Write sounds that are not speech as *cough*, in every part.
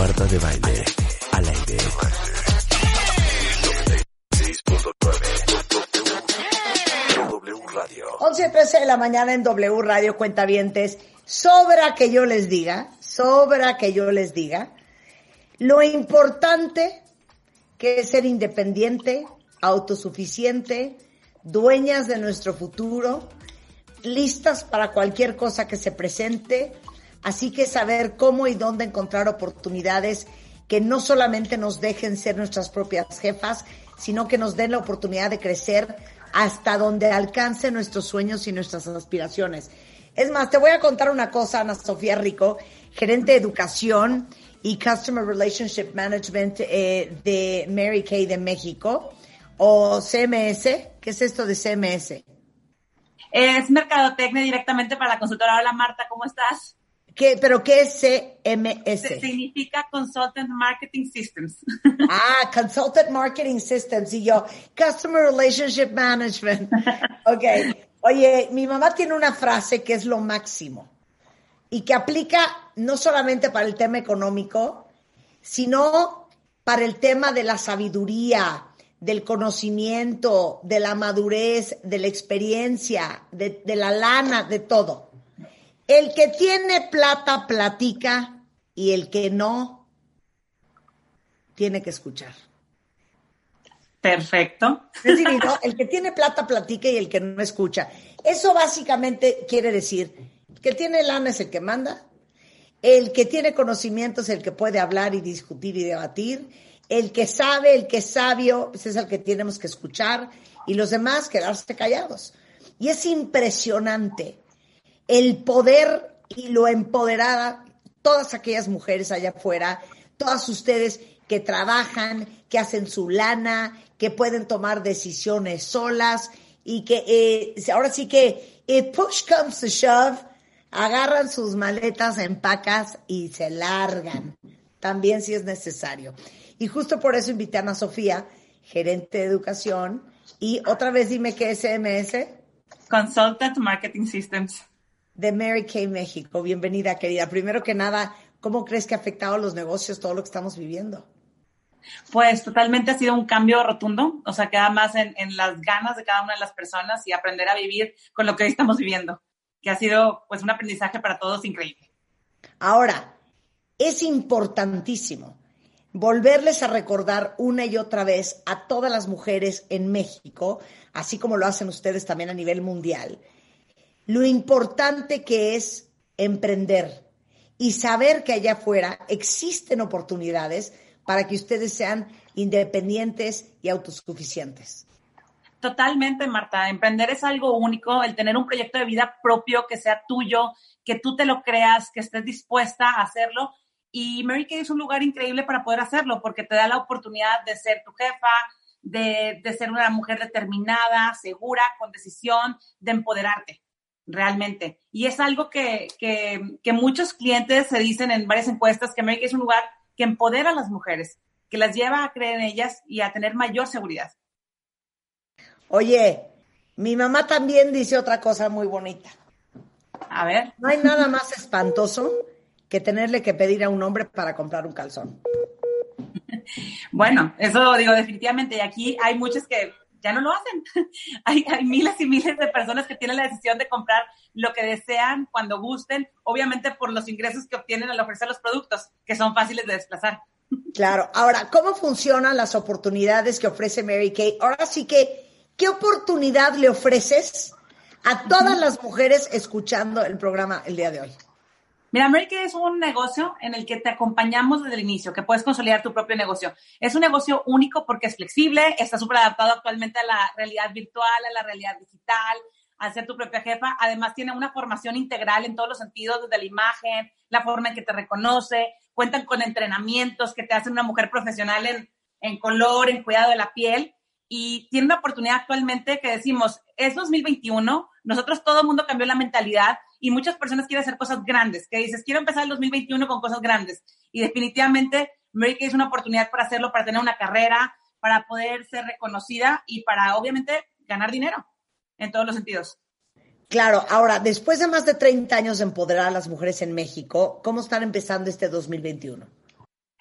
Marta de Baile, al aire. 11 13 de la mañana en W Radio Cuentavientes. Sobra que yo les diga, sobra que yo les diga, lo importante que es ser independiente, autosuficiente, dueñas de nuestro futuro, listas para cualquier cosa que se presente, así que saber cómo y dónde encontrar oportunidades que no solamente nos dejen ser nuestras propias jefas, sino que nos den la oportunidad de crecer hasta donde alcance nuestros sueños y nuestras aspiraciones. Es más, te voy a contar una cosa, Ana Sofía Rico, gerente de educación y Customer Relationship Management eh, de Mary Kay de México, o CMS. ¿Qué es esto de CMS? Es Mercadotecnia directamente para la consultora. Hola Marta, ¿cómo estás? ¿Qué, ¿Pero qué es CMS? Significa Consultant Marketing Systems. *laughs* Ah, Consultant Marketing Systems. Y yo, Customer Relationship Management. *laughs* Ok. Oye, mi mamá tiene una frase que es lo máximo y que aplica no solamente para el tema económico, sino para el tema de la sabiduría, del conocimiento, de la madurez, de la experiencia, de, de la lana, de todo. El que tiene plata platica y el que no tiene que escuchar. Perfecto. Es decir, ¿no? el que tiene plata platica y el que no escucha. Eso básicamente quiere decir que tiene lana es el que manda, el que tiene conocimiento es el que puede hablar y discutir y debatir, el que sabe, el que es sabio, pues es el que tenemos que escuchar y los demás quedarse callados. Y es impresionante el poder y lo empoderada todas aquellas mujeres allá afuera, todas ustedes que trabajan, que hacen su lana, que pueden tomar decisiones solas y que eh, ahora sí que if push comes to shove, agarran sus maletas, empacas y se largan, también si es necesario. Y justo por eso invité a Ana Sofía, gerente de educación, y otra vez dime qué es. Consultant Marketing Systems. De Mary Kay México. Bienvenida, querida. Primero que nada, ¿cómo crees que ha afectado a los negocios todo lo que estamos viviendo? Pues totalmente ha sido un cambio rotundo, o sea, queda más en, en, las ganas de cada una de las personas y aprender a vivir con lo que hoy estamos viviendo, que ha sido pues un aprendizaje para todos increíble. Ahora, es importantísimo volverles a recordar una y otra vez a todas las mujeres en México, así como lo hacen ustedes también a nivel mundial, lo importante que es emprender y saber que allá afuera existen oportunidades para que ustedes sean independientes y autosuficientes. Totalmente, Marta. Emprender es algo único, el tener un proyecto de vida propio que sea tuyo, que tú te lo creas, que estés dispuesta a hacerlo. Y Mary Kay es un lugar increíble para poder hacerlo porque te da la oportunidad de ser tu jefa, de, de ser una mujer determinada, segura, con decisión, de empoderarte realmente. Y es algo que, que, que, muchos clientes se dicen en varias encuestas que Kay es un lugar que empodera a las mujeres, que las lleva a creer en ellas y a tener mayor seguridad. Oye, mi mamá también dice otra cosa muy bonita. A ver. No hay nada más espantoso que tenerle que pedir a un hombre para comprar un calzón. *laughs* Bueno, eso digo definitivamente. Y aquí hay muchas que ya no lo hacen. *laughs* hay, hay, miles y miles de personas que tienen la decisión de comprar lo que desean cuando gusten, obviamente por los ingresos que obtienen al ofrecer los productos, que son fáciles de desplazar. Claro. Ahora, ¿cómo funcionan las oportunidades que ofrece Mary Kay? Ahora sí que, ¿qué oportunidad le ofreces a todas las mujeres escuchando el programa el día de hoy? Mira, Kay es un negocio en el que te acompañamos desde el inicio, que puedes consolidar tu propio negocio. Es un negocio único porque es flexible, está súper adaptado actualmente a la realidad virtual, a la realidad digital, a ser tu propia jefa. Además, tiene una formación integral en todos los sentidos, desde la imagen, la forma en que te reconoce. Cuentan con entrenamientos que te hacen una mujer profesional en, en color, en cuidado de la piel. Y tiene una oportunidad actualmente que decimos, es 2021, nosotros todo el mundo cambió la mentalidad y muchas personas quieren hacer cosas grandes, que dices, quiero empezar el 2021 con cosas grandes. Y definitivamente Mary Kay es una oportunidad para hacerlo, para tener una carrera, para poder ser reconocida y para obviamente ganar dinero en todos los sentidos. Claro, ahora, después de más de 30 años de empoderar a las mujeres en México, ¿cómo están empezando este 2021?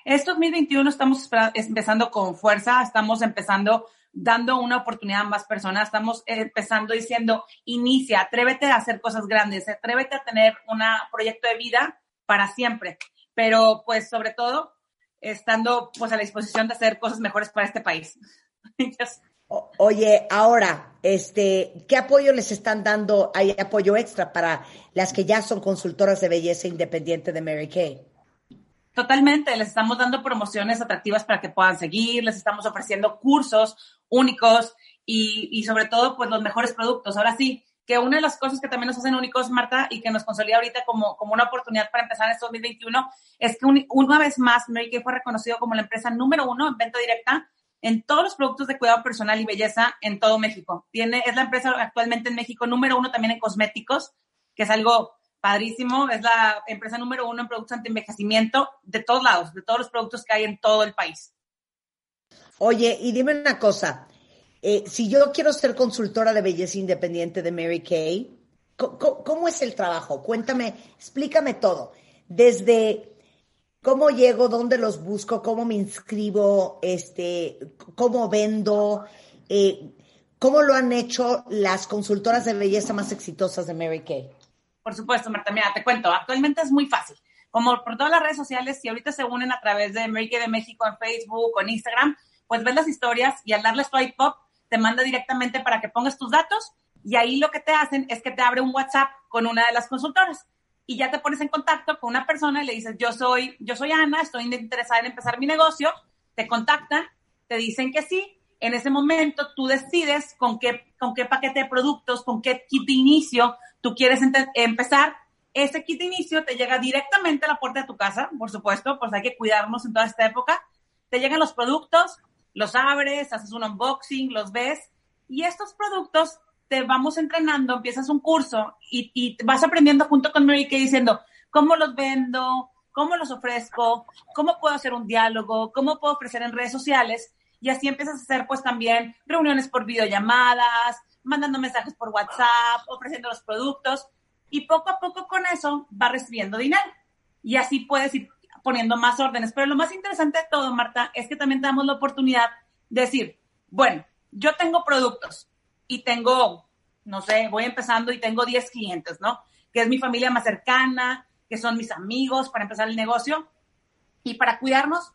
Este 2021 estamos empezando con fuerza, estamos empezando dando una oportunidad a más personas, estamos empezando diciendo, inicia, atrévete a hacer cosas grandes, atrévete a tener un proyecto de vida para siempre, pero pues sobre todo estando pues a la disposición de hacer cosas mejores para este país. *laughs* Oye, ahora, este, ¿qué apoyo les están dando? ¿Hay apoyo extra para las que ya son consultoras de belleza independiente de Mary Kay? Totalmente, les estamos dando promociones atractivas para que puedan seguir, les estamos ofreciendo cursos únicos y, y sobre todo, pues los mejores productos. Ahora sí, que una de las cosas que también nos hacen únicos, Marta, y que nos consolida ahorita como, como una oportunidad para empezar este 2021, es que una vez más Mary Kay fue reconocido como la empresa número uno en venta directa en todos los productos de cuidado personal y belleza en todo México. Tiene, es la empresa actualmente en México número uno también en cosméticos, que es algo padrísimo. Es la empresa número uno en productos anti-envejecimiento de todos lados, de todos los productos que hay en todo el país. Oye, y dime una cosa. Eh, si yo quiero ser consultora de belleza independiente de Mary Kay, ¿cómo, es el trabajo? Cuéntame, explícame todo. Desde ¿Cómo llego? ¿Dónde los busco? ¿Cómo me inscribo? Este, ¿Cómo vendo? Eh, ¿Cómo lo han hecho las consultoras de belleza más exitosas de Mary Kay? Por supuesto, Marta. Mira, te cuento. Actualmente es muy fácil. Como por todas las redes sociales, si ahorita se unen a través de Mary Kay de México en Facebook o en Instagram, pues ves las historias y al darle swipe up te manda directamente para que pongas tus datos y ahí lo que te hacen es que te abre un WhatsApp con una de las consultoras y ya te pones en contacto con una persona y le dices, yo soy, yo soy Ana, estoy interesada en empezar mi negocio, te contactan, te dicen que sí, en ese momento tú decides con qué, con qué paquete de productos, con qué kit de inicio tú quieres empezar. Ese kit de inicio te llega directamente a la puerta de tu casa, por supuesto, pues hay que cuidarnos en toda esta época. Te llegan los productos, los abres, haces un unboxing, los ves y estos productos te vamos entrenando, empiezas un curso y, y vas aprendiendo junto con Mary Kay diciendo cómo los vendo, cómo los ofrezco, cómo puedo hacer un diálogo, cómo puedo ofrecer en redes sociales. Y así empiezas a hacer pues también reuniones por videollamadas, mandando mensajes por WhatsApp, ofreciendo los productos. Y poco a poco con eso va recibiendo dinero. Y así puedes ir poniendo más órdenes. Pero lo más interesante de todo, Marta, es que también te damos la oportunidad de decir, bueno, yo tengo productos, y tengo, no sé, voy empezando y tengo 10 clientes, ¿no? Que es mi familia más cercana, que son mis amigos para empezar el negocio. Y para cuidarnos,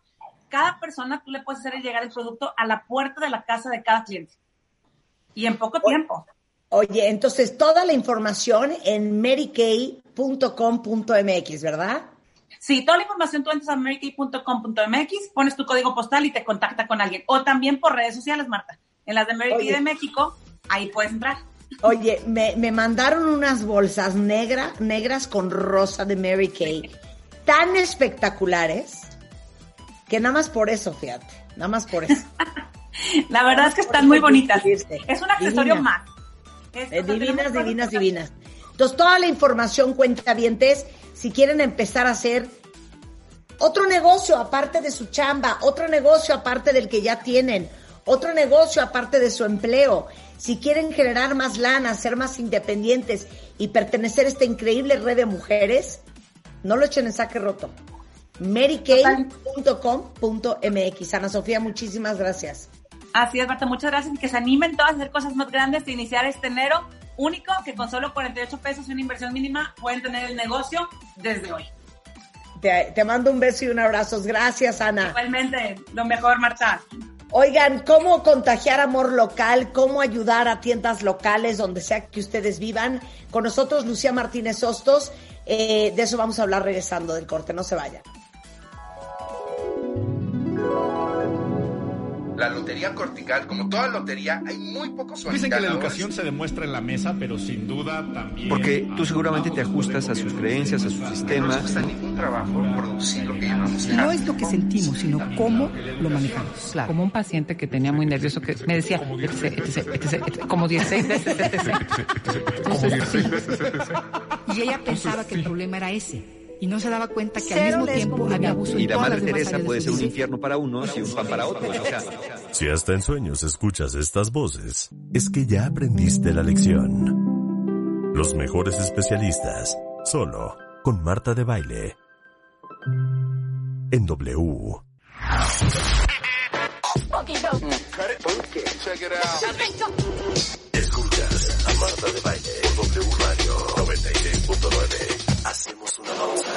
cada persona tú le puedes hacer llegar el producto a la puerta de la casa de cada cliente. Y en poco tiempo. Oye, entonces toda la información en marykay.com.mx, ¿verdad? Sí, toda la información tú entras a marykay.com.mx, pones tu código postal y te contacta con alguien. O también por redes sociales, Marta. En las de Mary Kay de México ahí puedes entrar. Oye, me, me mandaron unas bolsas negras, negras con rosa de Mary Kay, tan espectaculares, que nada más por eso, fíjate, nada más por eso. *laughs* La verdad es que están muy bonitas. Es un accesorio más. Eh, divinas, divinas, divinas. Entonces, toda la información, cuenta dientes, si quieren empezar a hacer otro negocio aparte de su chamba, otro negocio aparte del que ya tienen, otro negocio aparte de su empleo, si quieren generar más lana, ser más independientes y pertenecer a esta increíble red de mujeres, no lo echen en saque roto. marykay.com.mx. Ana Sofía, muchísimas gracias. Así es, Marta, muchas gracias y que se animen todas a hacer cosas más grandes e iniciar este enero único que con solo 48 pesos y una inversión mínima pueden tener el negocio desde hoy. Te, te mando un beso y un abrazo. Gracias, Ana. Igualmente, lo mejor, Marta. Oigan, ¿cómo contagiar amor local? ¿Cómo ayudar a tiendas locales donde sea que ustedes vivan? Con nosotros, Lucía Martínez Hostos. Eh, de eso vamos a hablar regresando del corte. No se vayan. La lotería cortical, como toda lotería, hay muy pocos Dicen que la educación se demuestra en la mesa, pero sin duda también... Porque tú seguramente te ajustas a sus creencias, a su sistema. No cuesta ningún trabajo producir lo que llamamos No es lo que sentimos, sino cómo lo manejamos. Claro. Como un paciente que tenía muy nervioso, que me decía, como 16 veces, Como 16 veces, *laughs* Y ella pensaba que el problema era ese y no se daba cuenta que al mismo tiempo había abuso y la Madre Teresa puede ser un infierno para unos y un pan para otros. Si hasta en sueños escuchas estas voces, es que ya aprendiste la lección. Los mejores especialistas, solo con Marta de Baile. en W. Escuchas a Marta de Baile. Hacemos una pausa.